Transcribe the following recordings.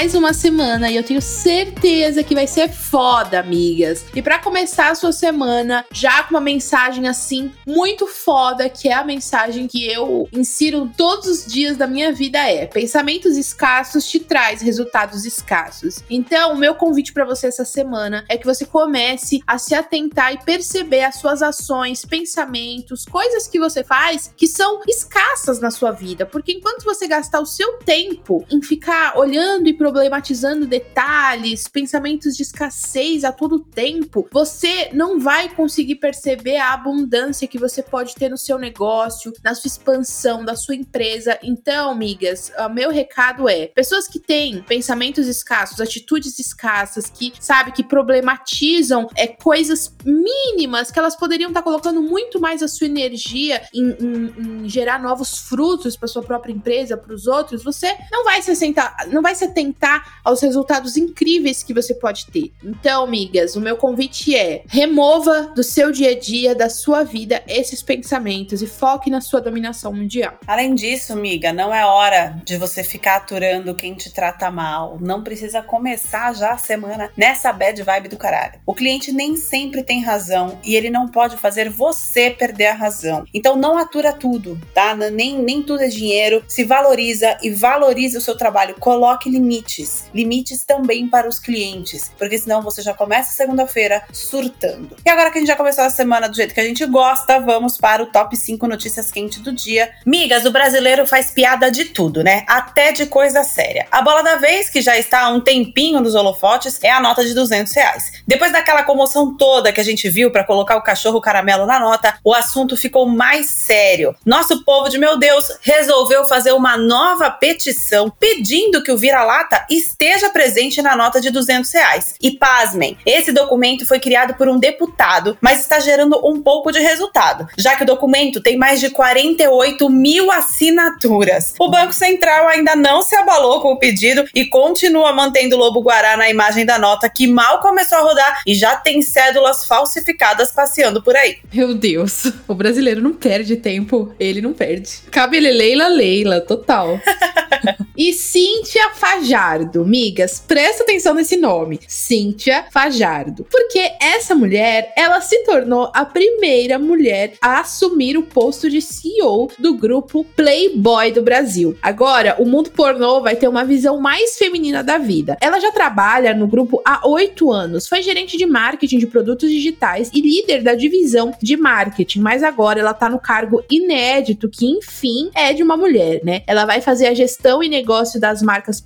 Mais uma semana e eu tenho certeza que vai ser foda, amigas. E para começar a sua semana, já com uma mensagem assim muito foda, que é a mensagem que eu insiro todos os dias da minha vida é: pensamentos escassos te traz resultados escassos. Então, o meu convite para você essa semana é que você comece a se atentar e perceber as suas ações, pensamentos, coisas que você faz que são escassas na sua vida, porque enquanto você gastar o seu tempo em ficar olhando e problematizando detalhes, pensamentos de escassez a todo tempo, você não vai conseguir perceber a abundância que você pode ter no seu negócio, na sua expansão da sua empresa. Então, amigas, o meu recado é: pessoas que têm pensamentos escassos, atitudes escassas, que sabe que problematizam é coisas mínimas que elas poderiam estar colocando muito mais a sua energia em, em, em gerar novos frutos para sua própria empresa, para os outros, você não vai se sentar, não vai se atentar aos resultados incríveis que você pode ter. Então, amigas, o meu convite é: remova do seu dia a dia, da sua vida, esses pensamentos e foque na sua dominação mundial. Além disso, amiga, não é hora de você ficar aturando quem te trata mal. Não precisa começar já a semana nessa bad vibe do caralho. O cliente nem sempre tem razão e ele não pode fazer você perder a razão. Então não atura tudo, tá? Nem, nem tudo é dinheiro. Se valoriza e valoriza o seu trabalho coloque limites. Limites também para os clientes, porque senão você já começa segunda-feira surtando. E agora que a gente já começou a semana do jeito que a gente gosta, vamos para o top 5 notícias quentes do dia. Migas, o brasileiro faz piada de tudo, né? Até de coisa séria. A bola da vez, que já está há um tempinho nos holofotes, é a nota de 200 reais. Depois daquela comoção toda que a gente viu para colocar o cachorro caramelo na nota, o assunto ficou mais sério. Nosso povo de meu Deus resolveu fazer uma nova petição pedindo que o vira-lata esteja presente na nota de 200 reais. E pasmem, esse documento foi criado por um deputado, mas está gerando um pouco de resultado, já que o documento tem mais de 48 mil assinaturas. O Banco Central ainda não se abalou com o pedido e continua mantendo o Lobo Guará na imagem da nota que mal começou a rodar e já tem cédulas falsificadas passeando por aí. Meu Deus, o brasileiro não perde tempo, ele não perde. Cabe Leila Leila, total. e Cíntia Fajardo. Migas, presta atenção nesse nome. Cíntia Fajardo. Porque essa mulher, ela se tornou a primeira mulher a assumir o posto de CEO do grupo Playboy do Brasil. Agora, o mundo pornô vai ter uma visão mais feminina da vida. Ela já trabalha no grupo há oito anos, foi gerente de marketing de produtos digitais e líder da divisão de marketing, mas agora ela tá no cargo inédito que, enfim, é de uma mulher, né? Ela vai fazer a gestão e negócio das marcas marcas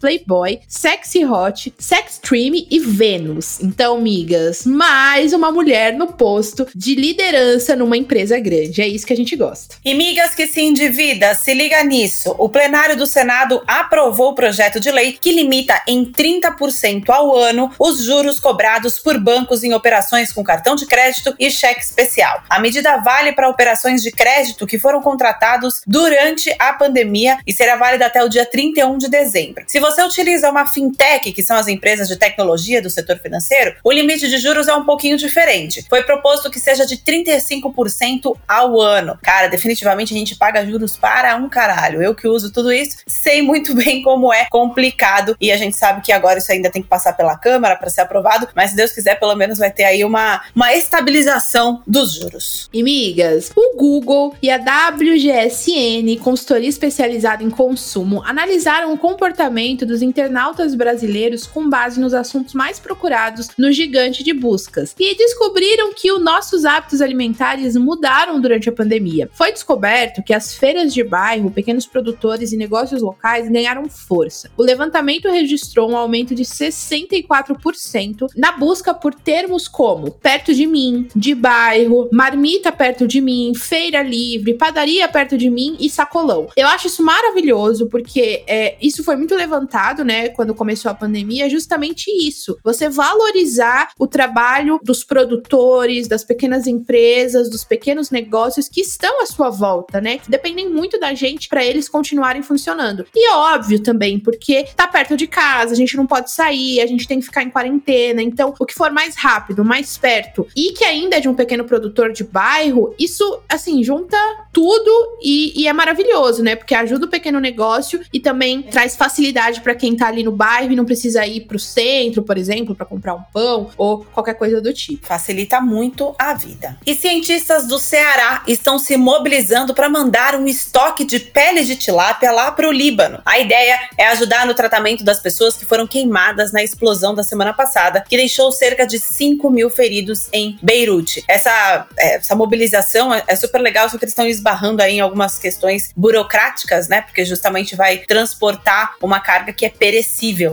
Playboy, Sexy Hot, Sextreme e Venus. Então, migas, mais uma mulher no posto de liderança numa empresa grande. É isso que a gente gosta. E migas que se endivida, se liga nisso. O plenário do Senado aprovou o projeto de lei que limita em 30% ao ano os juros cobrados por bancos em operações com cartão de crédito e cheque especial. A medida vale para operações de crédito que foram contratados durante a pandemia e será válida até o dia 31 de dezembro. Se você utiliza uma fintech, que são as empresas de tecnologia do setor financeiro, o limite de juros é um pouquinho diferente. Foi proposto que seja de 35% ao ano. Cara, definitivamente a gente paga juros para um caralho. Eu que uso tudo isso, sei muito bem como é complicado e a gente sabe que agora isso ainda tem que passar pela Câmara para ser aprovado, mas se Deus quiser, pelo menos vai ter aí uma, uma estabilização dos juros. E migas, o Google e a WGSN, consultoria especializada em consumo, analisaram o comportamento dos internautas brasileiros com base nos assuntos mais procurados no gigante de buscas e descobriram que os nossos hábitos alimentares mudaram durante a pandemia. Foi descoberto que as feiras de bairro, pequenos produtores e negócios locais ganharam força. O levantamento registrou um aumento de 64% na busca por termos como perto de mim, de bairro, marmita perto de mim, feira livre, padaria perto de mim e sacolão. Eu acho isso maravilhoso porque é, isso foi muito levantado, né, quando começou a pandemia, justamente isso. Você valorizar o trabalho dos produtores, das pequenas empresas, dos pequenos negócios que estão à sua volta, né, que dependem muito da gente para eles continuarem funcionando. E é óbvio também, porque tá perto de casa, a gente não pode sair, a gente tem que ficar em quarentena. Então, o que for mais rápido, mais perto e que ainda é de um pequeno produtor de bairro, isso, assim, junta tudo e, e é maravilhoso, né? Porque ajuda o pequeno negócio e também traz facilidade para quem tá ali no bairro e não precisa ir pro centro, por exemplo, para comprar um pão ou qualquer coisa do tipo. Facilita muito a vida. E cientistas do Ceará estão se mobilizando para mandar um estoque de pele de tilápia lá para o Líbano. A ideia é ajudar no tratamento das pessoas que foram queimadas na explosão da semana passada, que deixou cerca de 5 mil feridos em Beirute. Essa, é, essa mobilização é, é super legal, só que eles estão esbarrando aí em algumas questões burocráticas, né? Porque justamente vai transportar uma carga que é perecível.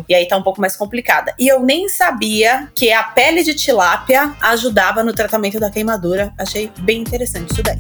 E aí tá um pouco mais complicada. E eu nem sabia que a pele de tilápia ajudava no tratamento da queimadura. Achei bem interessante isso daí.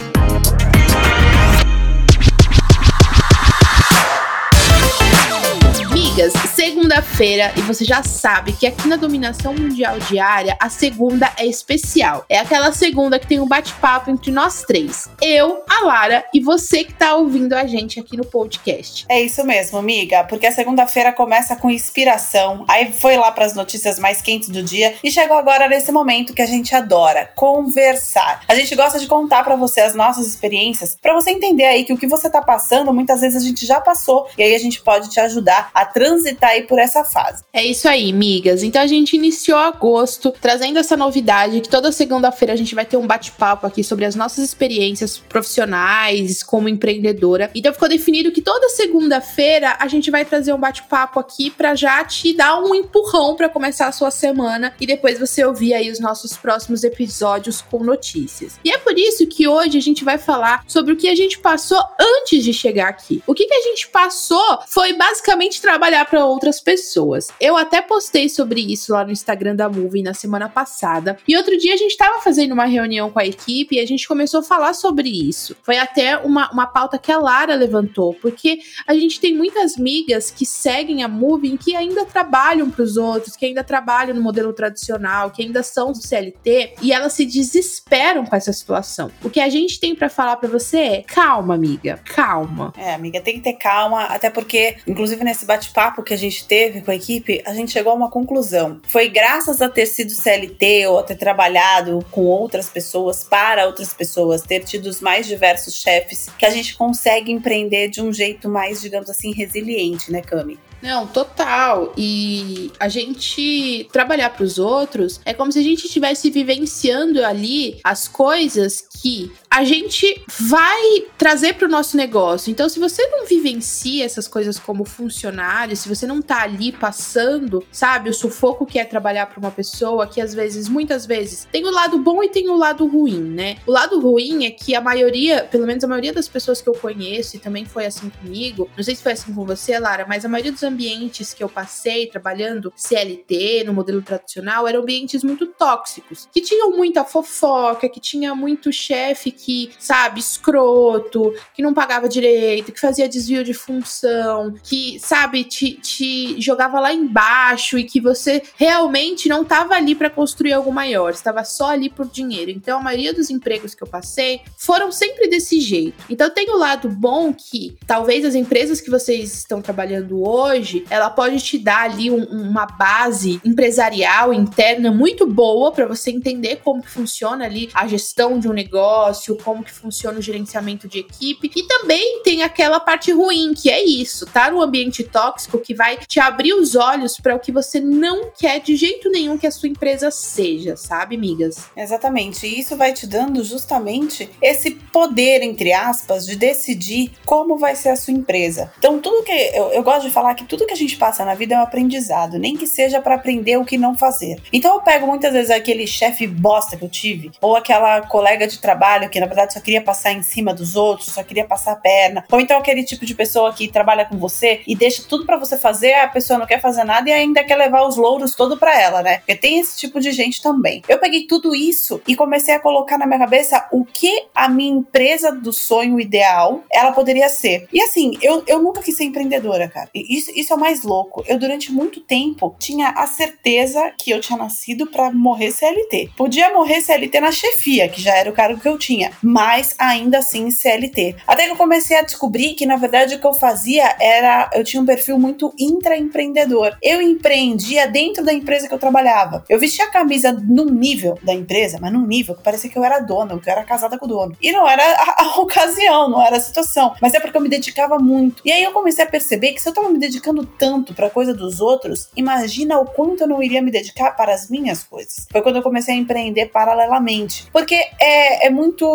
Segunda-feira e você já sabe que aqui na Dominação Mundial Diária a segunda é especial. É aquela segunda que tem um bate-papo entre nós três. Eu, a Lara e você que tá ouvindo a gente aqui no podcast. É isso mesmo, amiga, porque a segunda-feira começa com inspiração. Aí foi lá para as notícias mais quentes do dia e chegou agora nesse momento que a gente adora, conversar. A gente gosta de contar para você as nossas experiências, para você entender aí que o que você tá passando, muitas vezes a gente já passou e aí a gente pode te ajudar a transitar aí por essa fase. É isso aí, migas. Então a gente iniciou agosto trazendo essa novidade que toda segunda-feira a gente vai ter um bate-papo aqui sobre as nossas experiências profissionais como empreendedora. Então ficou definido que toda segunda-feira a gente vai trazer um bate-papo aqui para já te dar um empurrão para começar a sua semana e depois você ouvir aí os nossos próximos episódios com notícias. E é por isso que hoje a gente vai falar sobre o que a gente passou antes de chegar aqui. O que, que a gente passou foi basicamente trabalhar trabalhar para outras pessoas. Eu até postei sobre isso lá no Instagram da Movie na semana passada. E outro dia a gente estava fazendo uma reunião com a equipe e a gente começou a falar sobre isso. Foi até uma, uma pauta que a Lara levantou, porque a gente tem muitas migas que seguem a Movie que ainda trabalham para os outros, que ainda trabalham no modelo tradicional, que ainda são do CLT e elas se desesperam com essa situação. O que a gente tem para falar para você é: calma, amiga, calma. É, amiga, tem que ter calma, até porque, inclusive nesse bate-papo, papo que a gente teve com a equipe, a gente chegou a uma conclusão. Foi graças a ter sido CLT ou a ter trabalhado com outras pessoas, para outras pessoas, ter tido os mais diversos chefes, que a gente consegue empreender de um jeito mais, digamos assim, resiliente, né, Cami? Não, total. E a gente trabalhar para os outros é como se a gente estivesse vivenciando ali as coisas que a gente vai trazer para o nosso negócio. Então, se você não vivencia essas coisas como funcionário, se você não tá ali passando, sabe, o sufoco que é trabalhar para uma pessoa, que às vezes, muitas vezes, tem o lado bom e tem o lado ruim, né? O lado ruim é que a maioria, pelo menos a maioria das pessoas que eu conheço, e também foi assim comigo, não sei se foi assim com você, Lara, mas a maioria dos ambientes que eu passei trabalhando CLT, no modelo tradicional, eram ambientes muito tóxicos, que tinham muita fofoca, que tinha muito chefe que, sabe, escroto, que não pagava direito, que fazia desvio de função, que, sabe, te, te jogava lá embaixo e que você realmente não estava ali para construir algo maior, estava só ali por dinheiro. Então, a maioria dos empregos que eu passei foram sempre desse jeito. Então, tem o lado bom que talvez as empresas que vocês estão trabalhando hoje ela pode te dar ali um, uma base empresarial interna muito boa para você entender como funciona ali a gestão de um negócio, como que funciona o gerenciamento de equipe. E também tem aquela parte ruim, que é isso, tá no ambiente tóxico que vai te abrir os olhos para o que você não quer de jeito nenhum que a sua empresa seja, sabe, migas? Exatamente. E isso vai te dando justamente esse poder, entre aspas, de decidir como vai ser a sua empresa. Então, tudo que eu, eu gosto de falar que tudo que a gente passa na vida é um aprendizado, nem que seja para aprender o que não fazer. Então, eu pego muitas vezes aquele chefe bosta que eu tive, ou aquela colega de trabalho que na verdade só queria passar em cima dos outros, só queria passar a perna, ou então aquele tipo de pessoa que trabalha com você e deixa tudo para você fazer, a pessoa não quer fazer nada e ainda quer levar os louros todo para ela, né? Porque tem esse tipo de gente também. Eu peguei tudo isso e comecei a colocar na minha cabeça o que a minha empresa do sonho ideal ela poderia ser. E assim, eu, eu nunca quis ser empreendedora, cara. Isso, isso é o mais louco. Eu, durante muito tempo, tinha a certeza que eu tinha nascido para morrer CLT. Podia morrer CLT na chefia, que já era o cargo que eu tinha, mas ainda assim CLT. Até que eu comecei a descobrir que, na verdade, o que eu fazia era. Eu tinha um perfil muito intraempreendedor. Eu empreendia dentro da empresa que eu trabalhava. Eu vestia a camisa num nível da empresa, mas num nível que parecia que eu era dona, que eu era casada com o dono. E não era a, a ocasião, não era a situação, mas é porque eu me dedicava muito. E aí eu comecei a perceber que se eu tava me dedicando tanto para coisa dos outros, imagina o quanto eu não iria me dedicar para as minhas coisas. Foi quando eu comecei a empreender paralelamente. Porque é, é muito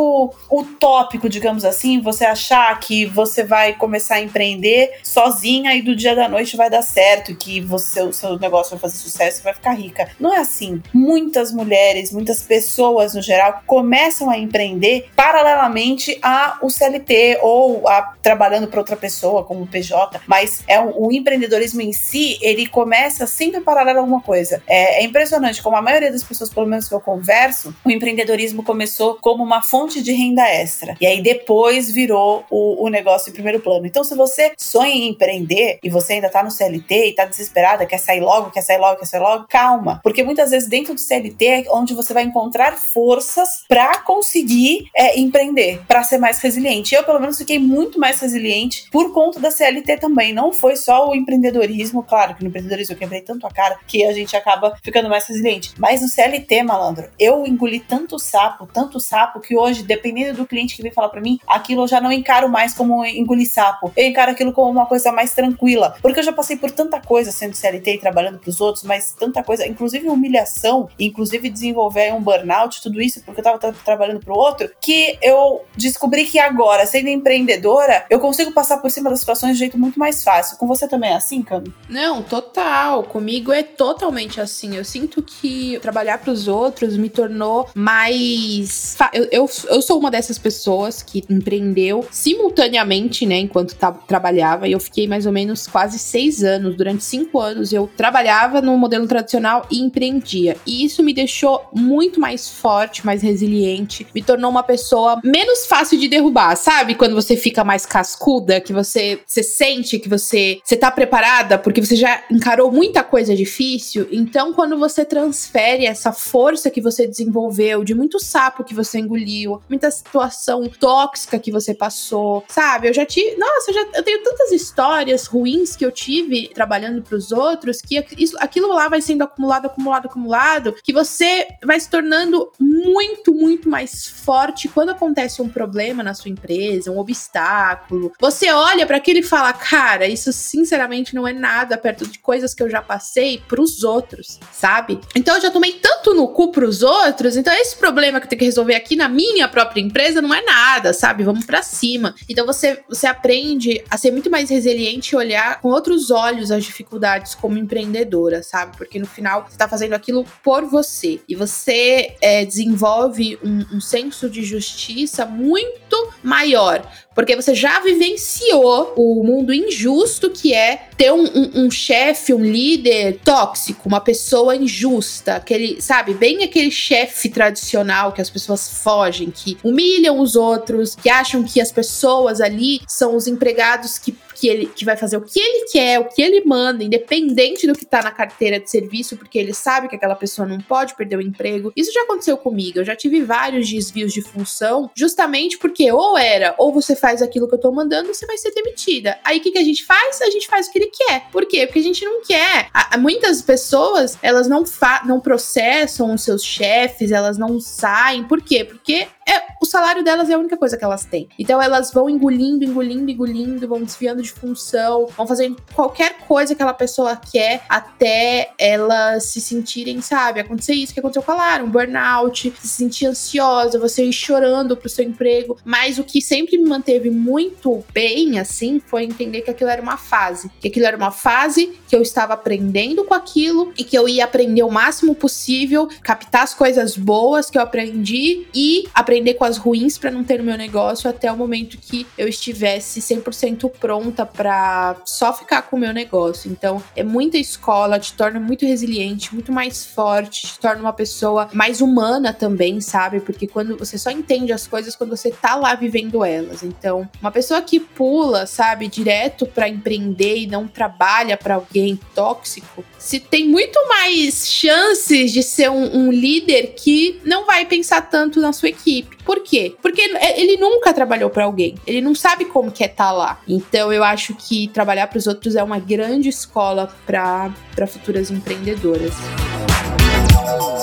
utópico, digamos assim, você achar que você vai começar a empreender sozinha e do dia da noite vai dar certo, que você, o seu negócio vai fazer sucesso e vai ficar rica. Não é assim. Muitas mulheres, muitas pessoas no geral começam a empreender paralelamente ao CLT ou a trabalhando para outra pessoa como PJ, mas é o, o, empreendedorismo em si, ele começa sempre paralelo a alguma coisa. É, é impressionante como a maioria das pessoas, pelo menos que eu converso, o empreendedorismo começou como uma fonte de renda extra e aí depois virou o, o negócio em primeiro plano. Então, se você sonha em empreender e você ainda tá no CLT e tá desesperada, quer sair logo, quer sair logo, quer sair logo, calma, porque muitas vezes dentro do CLT é onde você vai encontrar forças para conseguir é, empreender, para ser mais resiliente. Eu, pelo menos, fiquei muito mais resiliente por conta da CLT também. Não foi só o empreendedorismo, claro que no empreendedorismo eu quebrei tanto a cara que a gente acaba ficando mais resiliente. Mas no CLT, malandro, eu engoli tanto sapo, tanto sapo, que hoje, dependendo do cliente que vem falar para mim, aquilo eu já não encaro mais como engolir sapo. Eu encaro aquilo como uma coisa mais tranquila. Porque eu já passei por tanta coisa sendo CLT e trabalhando pros outros, mas tanta coisa, inclusive humilhação, inclusive desenvolver um burnout, tudo isso, porque eu tava tra trabalhando pro outro, que eu descobri que agora, sendo empreendedora, eu consigo passar por cima das situações de jeito muito mais fácil. Com você também é assim, Cami? Não, total. Comigo é totalmente assim. Eu sinto que trabalhar pros outros me tornou mais. Eu, eu, eu sou uma dessas pessoas que empreendeu simultaneamente, né, enquanto trabalhava, e eu fiquei mais ou menos quase seis anos. Durante cinco anos eu trabalhava no modelo tradicional e empreendia. E isso me deixou muito mais forte, mais resiliente, me tornou uma pessoa menos fácil de derrubar, sabe? Quando você fica mais cascuda, que você, você sente que você, você tá preparada porque você já encarou muita coisa difícil. Então, quando você transfere essa força que você desenvolveu, de muito sapo que você engoliu, muita situação tóxica que você passou, sabe? Eu já tive. Nossa, eu, já, eu tenho tantas histórias ruins que eu tive trabalhando para os outros que isso, aquilo lá vai sendo acumulado, acumulado, acumulado, que você vai se tornando muito, muito mais forte quando acontece um problema na sua empresa, um obstáculo. Você olha para aquilo e fala, cara, isso sinceramente não é nada perto de coisas que eu já passei pros outros, sabe? Então eu já tomei tanto no cu pros outros, então esse problema que eu tenho que resolver aqui na minha própria empresa não é nada, sabe? Vamos para cima. Então você, você aprende a ser muito mais resiliente e olhar com outros olhos as dificuldades como empreendedora, sabe? Porque no final você tá fazendo aquilo por você e você é, desenvolve um, um senso de justiça muito maior porque você já vivenciou o mundo injusto que é ter um, um, um chefe, um líder tóxico, uma pessoa injusta, aquele, sabe, bem aquele chefe tradicional que as pessoas fogem, que humilham os outros, que acham que as pessoas ali são os empregados que que ele que vai fazer o que ele quer, o que ele manda, independente do que tá na carteira de serviço, porque ele sabe que aquela pessoa não pode perder o emprego. Isso já aconteceu comigo. Eu já tive vários desvios de função, justamente porque ou era, ou você faz aquilo que eu tô mandando, você vai ser demitida. Aí o que, que a gente faz? A gente faz o que ele quer. Por quê? Porque a gente não quer. muitas pessoas, elas não, não processam os seus chefes, elas não saem. Por quê? Porque é, o salário delas é a única coisa que elas têm. Então elas vão engolindo, engolindo, engolindo, vão desviando de função, vão fazendo qualquer coisa que aquela pessoa quer até elas se sentirem, sabe? Acontecer isso que aconteceu com a Lara, um burnout, se sentir ansiosa, você ir chorando pro seu emprego. Mas o que sempre me manteve muito bem, assim, foi entender que aquilo era uma fase. Que aquilo era uma fase que eu estava aprendendo com aquilo e que eu ia aprender o máximo possível, captar as coisas boas que eu aprendi e aprender com as ruins para não ter no meu negócio até o momento que eu estivesse 100% pronta para só ficar com o meu negócio. Então, é muita escola, te torna muito resiliente, muito mais forte, te torna uma pessoa mais humana também, sabe? Porque quando você só entende as coisas quando você tá lá vivendo elas. Então, uma pessoa que pula, sabe, direto para empreender e não trabalha para alguém tóxico, se tem muito mais chances de ser um, um líder que não vai pensar tanto na sua equipe. Por quê? Porque ele nunca trabalhou para alguém. Ele não sabe como que é estar tá lá. Então eu acho que trabalhar para os outros é uma grande escola para futuras empreendedoras.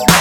eu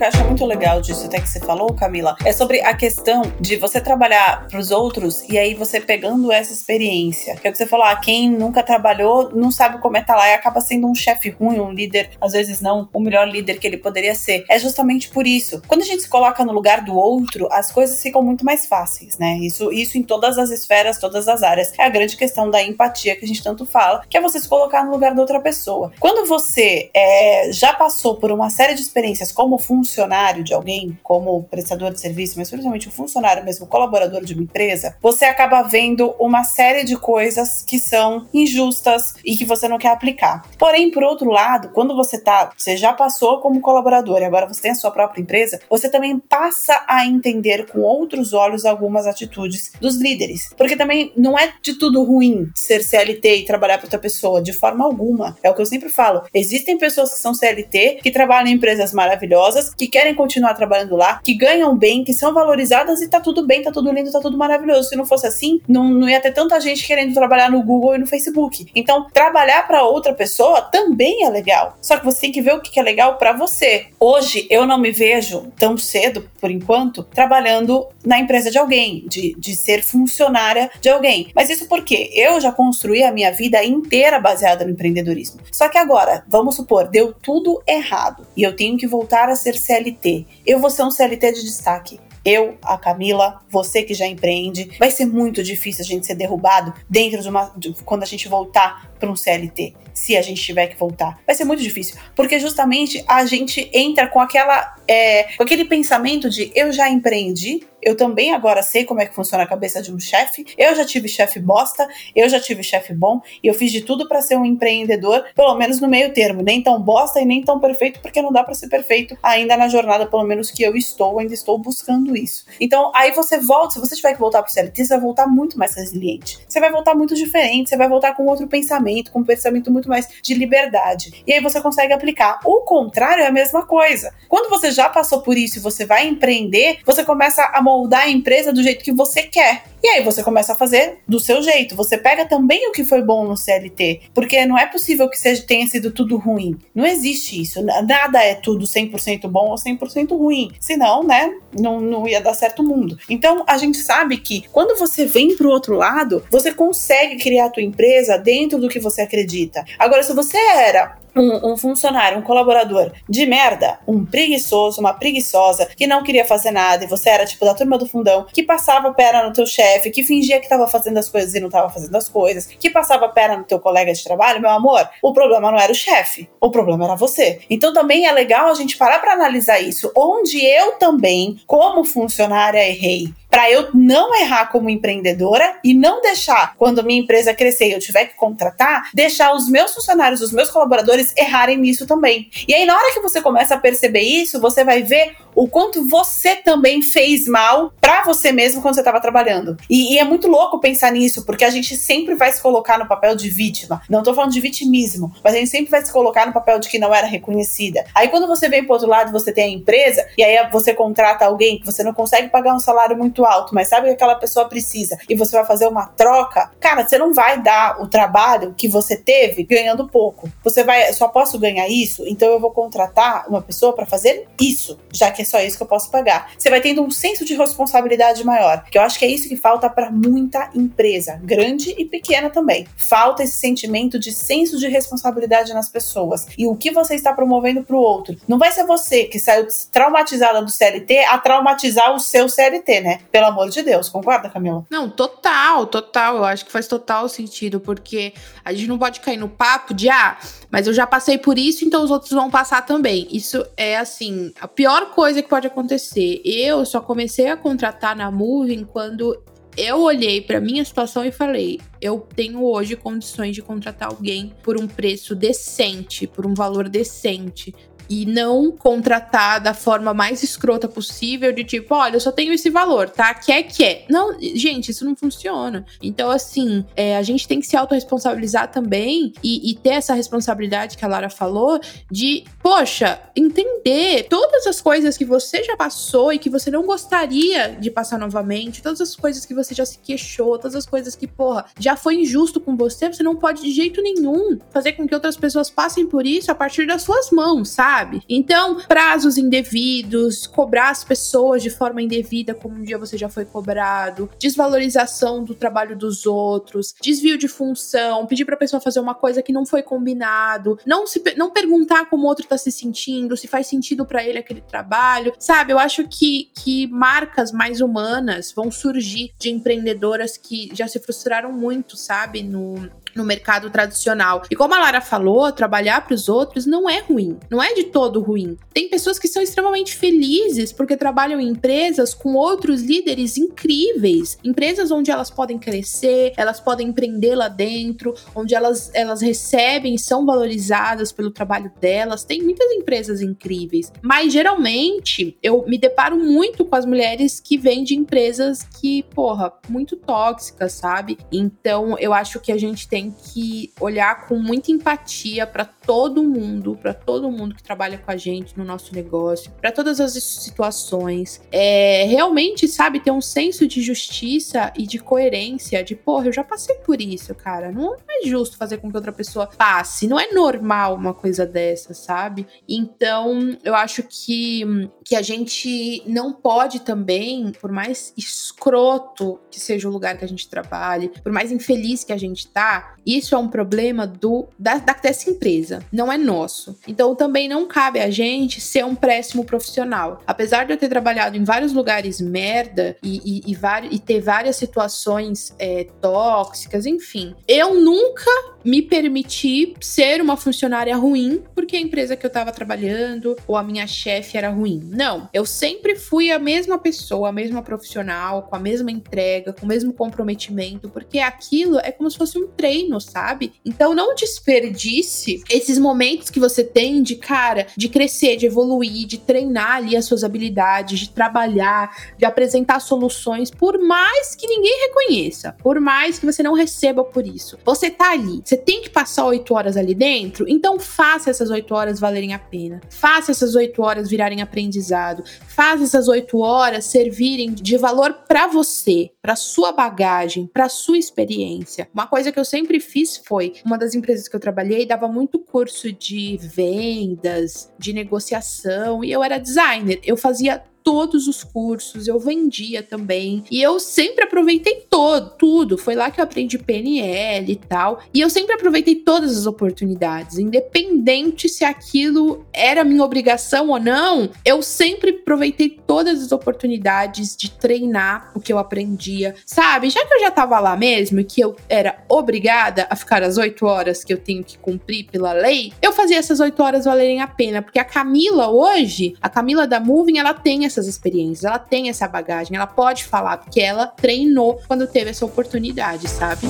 acho muito legal disso até que você falou, Camila, é sobre a questão de você trabalhar para os outros e aí você pegando essa experiência. Que é o que você falou, ah, quem nunca trabalhou não sabe como é estar tá lá e acaba sendo um chefe ruim, um líder, às vezes não o melhor líder que ele poderia ser. É justamente por isso. Quando a gente se coloca no lugar do outro, as coisas ficam muito mais fáceis, né? Isso, isso em todas as esferas, todas as áreas. É a grande questão da empatia que a gente tanto fala, que é você se colocar no lugar da outra pessoa. Quando você é, já passou por uma série de experiências como funciona funcionário de alguém, como prestador de serviço, mas principalmente um funcionário mesmo, colaborador de uma empresa, você acaba vendo uma série de coisas que são injustas e que você não quer aplicar. Porém, por outro lado, quando você tá, você já passou como colaborador e agora você tem a sua própria empresa, você também passa a entender com outros olhos algumas atitudes dos líderes. Porque também não é de tudo ruim ser CLT e trabalhar para outra pessoa, de forma alguma. É o que eu sempre falo. Existem pessoas que são CLT, que trabalham em empresas maravilhosas, que querem continuar trabalhando lá, que ganham bem, que são valorizadas e tá tudo bem, tá tudo lindo, tá tudo maravilhoso. Se não fosse assim, não, não ia ter tanta gente querendo trabalhar no Google e no Facebook. Então, trabalhar para outra pessoa também é legal. Só que você tem que ver o que é legal para você. Hoje, eu não me vejo tão cedo, por enquanto, trabalhando na empresa de alguém, de, de ser funcionária de alguém. Mas isso porque eu já construí a minha vida inteira baseada no empreendedorismo. Só que agora, vamos supor, deu tudo errado e eu tenho que voltar a ser CLT. Eu vou ser um CLT de destaque. Eu, a Camila, você que já empreende, vai ser muito difícil a gente ser derrubado dentro de uma. De, quando a gente voltar para um CLT, se a gente tiver que voltar. Vai ser muito difícil, porque justamente a gente entra com aquela. É, com aquele pensamento de eu já empreendi, eu também agora sei como é que funciona a cabeça de um chefe. Eu já tive chefe bosta, eu já tive chefe bom e eu fiz de tudo para ser um empreendedor, pelo menos no meio termo, nem tão bosta e nem tão perfeito, porque não dá para ser perfeito ainda na jornada, pelo menos que eu estou, ainda estou buscando isso. Então, aí você volta, se você tiver que voltar pro CLT, você vai voltar muito mais resiliente. Você vai voltar muito diferente, você vai voltar com outro pensamento, com um pensamento muito mais de liberdade. E aí você consegue aplicar. O contrário é a mesma coisa. Quando você já passou por isso e você vai empreender, você começa a moldar a empresa do jeito que você quer. E aí você começa a fazer do seu jeito. Você pega também o que foi bom no CLT, porque não é possível que seja, tenha sido tudo ruim. Não existe isso. Nada é tudo 100% bom ou 100% ruim. Senão, né, não, não ia dar certo o mundo. Então, a gente sabe que quando você vem pro outro lado, você consegue criar a tua empresa dentro do que você acredita. Agora, se você era um, um, funcionário, um colaborador de merda, um preguiçoso, uma preguiçosa, que não queria fazer nada, e você era tipo da turma do fundão, que passava perna no teu chefe, que fingia que tava fazendo as coisas e não tava fazendo as coisas, que passava perna no teu colega de trabalho, meu amor, o problema não era o chefe, o problema era você. Então também é legal a gente parar para analisar isso, onde eu também, como funcionária, errei para eu não errar como empreendedora e não deixar, quando minha empresa crescer e eu tiver que contratar, deixar os meus funcionários, os meus colaboradores errarem nisso também. E aí, na hora que você começa a perceber isso, você vai ver o quanto você também fez mal para você mesmo quando você estava trabalhando. E, e, é muito louco pensar nisso, porque a gente sempre vai se colocar no papel de vítima. Não tô falando de vitimismo, mas a gente sempre vai se colocar no papel de que não era reconhecida. Aí quando você vem pro outro lado, você tem a empresa, e aí você contrata alguém que você não consegue pagar um salário muito alto, mas sabe que aquela pessoa precisa e você vai fazer uma troca, cara, você não vai dar o trabalho que você teve ganhando pouco. Você vai, só posso ganhar isso, então eu vou contratar uma pessoa para fazer isso, já que é só isso que eu posso pagar. Você vai tendo um senso de responsabilidade maior, que eu acho que é isso que falta para muita empresa, grande e pequena também. Falta esse sentimento de senso de responsabilidade nas pessoas. E o que você está promovendo para o outro. Não vai ser você que saiu traumatizada do CLT a traumatizar o seu CLT, né? Pelo amor de Deus, concorda, Camila? Não, total, total. Eu acho que faz total sentido, porque a gente não pode cair no papo de, ah, mas eu já passei por isso, então os outros vão passar também. Isso é, assim, a pior coisa que pode acontecer. Eu só comecei a contratar na Moving quando eu olhei para minha situação e falei: eu tenho hoje condições de contratar alguém por um preço decente, por um valor decente e não contratar da forma mais escrota possível, de tipo, olha, eu só tenho esse valor, tá? Quer, quer. Não, gente, isso não funciona. Então, assim, é, a gente tem que se autorresponsabilizar também e, e, ter essa responsabilidade que a Lara falou de, poxa, entender todas as coisas que você já passou e que você não gostaria de passar novamente, todas as coisas que você já se queixou, todas as coisas que, porra, já foi injusto com você, você não pode de jeito nenhum fazer com que outras pessoas passem por isso a partir das suas mãos, sabe? Sabe? Então, prazos indevidos, cobrar as pessoas de forma indevida, como um dia você já foi cobrado, desvalorização do trabalho dos outros, desvio de função, pedir pra pessoa fazer uma coisa que não foi combinado, não se não perguntar como o outro tá se sentindo, se faz sentido para ele aquele trabalho, sabe? Eu acho que, que marcas mais humanas vão surgir de empreendedoras que já se frustraram muito, sabe? No, no mercado tradicional. E como a Lara falou, trabalhar para os outros não é ruim, não é de todo ruim. Tem pessoas que são extremamente felizes porque trabalham em empresas com outros líderes incríveis, empresas onde elas podem crescer, elas podem empreender lá dentro, onde elas, elas recebem e são valorizadas pelo trabalho delas. Tem muitas empresas incríveis, mas geralmente eu me deparo muito com as mulheres que vêm de empresas que, porra, muito tóxicas, sabe? Então eu acho que a gente tem tem que olhar com muita empatia para todo mundo, para todo mundo que trabalha com a gente no nosso negócio, para todas as situações. É, realmente, sabe, ter um senso de justiça e de coerência, de porra, eu já passei por isso, cara. Não é justo fazer com que outra pessoa passe. Não é normal uma coisa dessa, sabe? Então, eu acho que, que a gente não pode também, por mais escroto que seja o lugar que a gente trabalhe, por mais infeliz que a gente tá, isso é um problema do da, da, dessa empresa, não é nosso. Então também não cabe a gente ser um péssimo profissional. Apesar de eu ter trabalhado em vários lugares merda e, e, e, e ter várias situações é, tóxicas, enfim, eu nunca me permiti ser uma funcionária ruim porque a empresa que eu tava trabalhando ou a minha chefe era ruim. Não, eu sempre fui a mesma pessoa, a mesma profissional, com a mesma entrega, com o mesmo comprometimento, porque aquilo é como se fosse um treino, sabe? Então não desperdice esses momentos que você tem de cara, de crescer, de evoluir, de treinar ali as suas habilidades, de trabalhar, de apresentar soluções, por mais que ninguém reconheça, por mais que você não receba por isso. Você tá ali, você tem que passar oito horas ali dentro, então faça essas oito horas valerem a pena. Faça essas oito horas virarem aprendizado. Faça essas oito horas servirem de valor para você, para sua bagagem, para sua experiência. Uma coisa que eu sempre fiz foi, uma das empresas que eu trabalhei dava muito curso de vendas, de negociação, e eu era designer. Eu fazia todos os cursos, eu vendia também. E eu sempre aproveitei todo, tudo. Foi lá que eu aprendi PNL e tal. E eu sempre aproveitei todas as oportunidades, independente se aquilo era minha obrigação ou não. Eu sempre aproveitei todas as oportunidades de treinar o que eu aprendia. Sabe, já que eu já tava lá mesmo e que eu era obrigada a ficar as oito horas que eu tenho que cumprir pela lei, eu fazia essas oito horas valerem a pena. Porque a Camila hoje, a Camila da Moving, ela tem essas experiências, ela tem essa bagagem, ela pode falar, porque ela treinou quando teve essa oportunidade, sabe?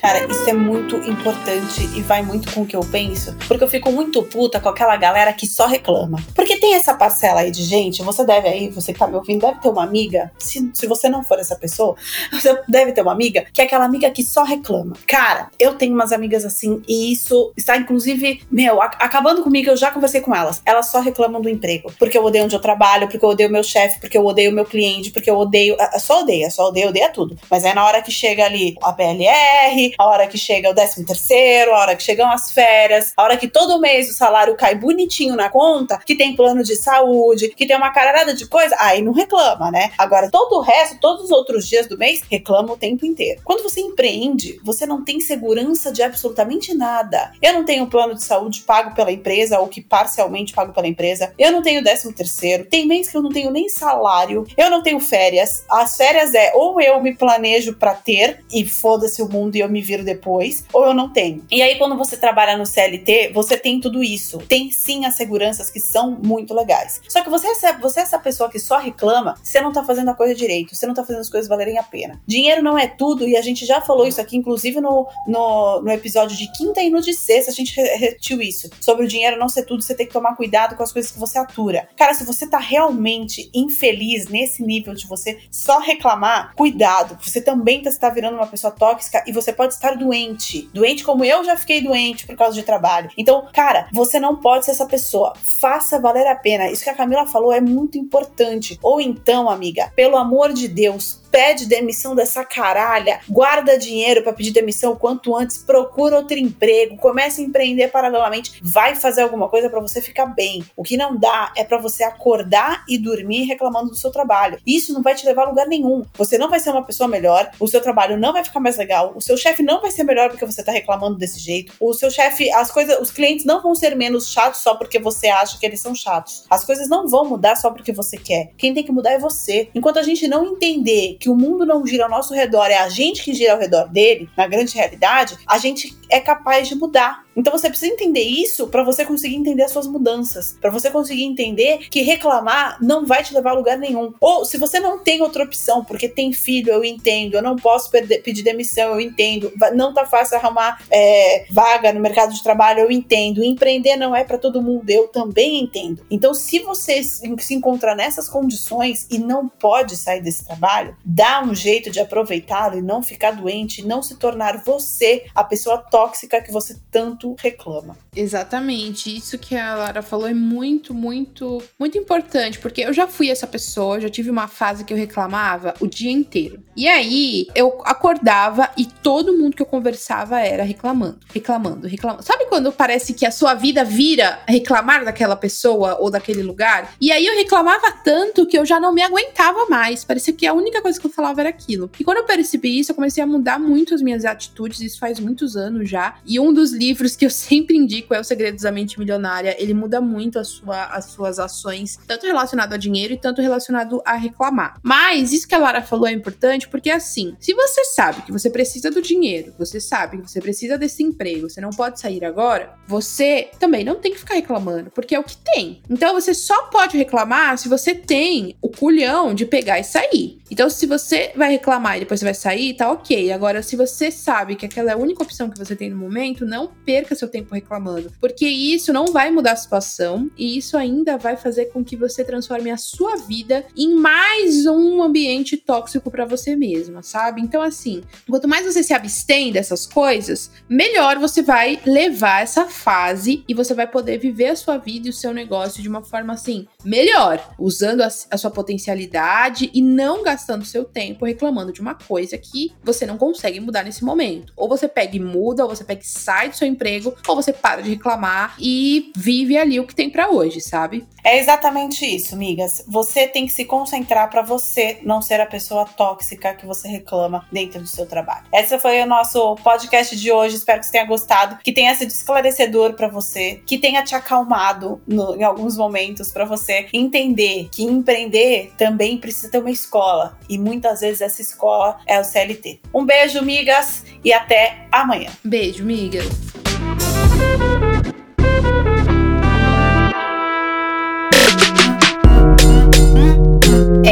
Cara, isso é muito importante e vai muito com o que eu penso, porque eu fico muito puta com aquela galera que só reclama. Porque tem essa parcela aí de gente, você deve aí, você que tá me ouvindo, deve ter uma amiga, se, se você não for essa pessoa, você deve ter uma amiga que é aquela amiga que só reclama. Cara, eu tenho umas amigas assim e isso está inclusive, meu, acabando comigo, eu já conversei com elas. Elas só reclamam do emprego, porque eu odeio onde eu trabalho, porque eu odeio meu chefe, porque eu odeio meu cliente, porque eu odeio, só odeia, só odeia, odeia tudo. Mas é na hora que chega ali a PLR, a hora que chega o 13 terceiro, a hora que chegam as férias, a hora que todo mês o salário cai bonitinho na conta, que tem plano de saúde, que tem uma caralhada de coisa, aí não reclama, né? Agora, todo o resto, todos os outros dias do mês, reclama o tempo inteiro. Quando você empreende, você não tem segurança de absolutamente nada. Eu não tenho plano de saúde pago pela empresa ou que parcialmente pago pela empresa. Eu não tenho 13 terceiro. Tem mês que eu não tenho nem salário. Eu não tenho férias. As férias é ou eu me planejo para ter e foda-se o mundo e eu me viro depois, ou eu não tenho. E aí quando você trabalha no CLT, você tem tudo isso. Tem sim as seguranças que são muito legais. Só que você é, você é essa pessoa que só reclama, você não tá fazendo a coisa direito, você não tá fazendo as coisas valerem a pena. Dinheiro não é tudo e a gente já falou isso aqui, inclusive no, no, no episódio de quinta e no de sexta, a gente repetiu isso. Sobre o dinheiro não ser tudo, você tem que tomar cuidado com as coisas que você atura. Cara, se você tá realmente infeliz nesse nível de você só reclamar, cuidado. Você também está tá virando uma pessoa tóxica e você pode estar doente. Doente como eu já fiquei doente por causa de trabalho. Então, cara, você não pode ser essa pessoa. Faça valer a pena. Isso que a Camila falou é muito importante. Ou então, amiga, pelo amor de Deus, pede demissão dessa caralha, guarda dinheiro para pedir demissão o quanto antes, procura outro emprego, comece a empreender paralelamente, vai fazer alguma coisa para você ficar bem. O que não dá é para você acordar e dormir reclamando do seu trabalho. Isso não vai te levar a lugar nenhum. Você não vai ser uma pessoa melhor, o seu trabalho não vai ficar mais legal, o seu chefe não vai ser melhor porque você tá reclamando desse jeito. O seu chefe, as coisas, os clientes não vão ser menos chatos só porque você acha que eles são chatos. As coisas não vão mudar só porque você quer. Quem tem que mudar é você. Enquanto a gente não entender que o mundo não gira ao nosso redor, é a gente que gira ao redor dele, na grande realidade, a gente é capaz de mudar. Então você precisa entender isso para você conseguir entender as suas mudanças, para você conseguir entender que reclamar não vai te levar a lugar nenhum. Ou se você não tem outra opção, porque tem filho, eu entendo, eu não posso perder, pedir demissão, eu entendo, não tá fácil arrumar é, vaga no mercado de trabalho, eu entendo. Empreender não é para todo mundo, eu também entendo. Então, se você se encontrar nessas condições e não pode sair desse trabalho, dá um jeito de aproveitá-lo e não ficar doente, não se tornar você a pessoa tóxica que você tanto reclama. Exatamente. Isso que a Lara falou é muito, muito, muito importante, porque eu já fui essa pessoa, já tive uma fase que eu reclamava o dia inteiro. E aí eu acordava e todo mundo que eu conversava era reclamando, reclamando, reclamando. Sabe quando parece que a sua vida vira reclamar daquela pessoa ou daquele lugar? E aí eu reclamava tanto que eu já não me aguentava mais. Parecia que a única coisa que eu falava era aquilo. E quando eu percebi isso, eu comecei a mudar muito as minhas atitudes, isso faz muitos anos já. E um dos livros que eu sempre indico é O Segredos da Mente Milionária. Ele muda muito sua, as suas ações, tanto relacionado a dinheiro e tanto relacionado a reclamar. Mas isso que a Lara falou é importante porque, assim, se você sabe que você precisa do dinheiro, você sabe que você precisa desse emprego, você não pode sair agora, você também não tem que ficar reclamando, porque é o que tem. Então você só pode reclamar se você tem o culhão de pegar e sair. Então, se você vai reclamar e depois você vai sair, tá ok. Agora, se você sabe que aquela é a única opção que você tem no momento, não perca seu tempo reclamando, porque isso não vai mudar a situação e isso ainda vai fazer com que você transforme a sua vida em mais um ambiente tóxico para você mesma, sabe? Então, assim, quanto mais você se abstém dessas coisas, melhor você vai levar essa fase e você vai poder viver a sua vida e o seu negócio de uma forma assim, melhor, usando a, a sua potencialidade e não gastando seu tempo reclamando de uma coisa que você não consegue mudar nesse momento. Ou você pega e muda, ou você pega e sai do seu emprego, ou você para de reclamar e vive ali o que tem para hoje, sabe? É exatamente isso, migas. Você tem que se concentrar para você não ser a pessoa tóxica que você reclama dentro do seu trabalho. Esse foi o nosso podcast de hoje. Espero que você tenha gostado, que tenha sido esclarecedor para você, que tenha te acalmado no, em alguns momentos para você entender que empreender também precisa ter uma escola e muitas vezes essa escola é o CLT. Um beijo, migas, e até amanhã. Beijo, migas.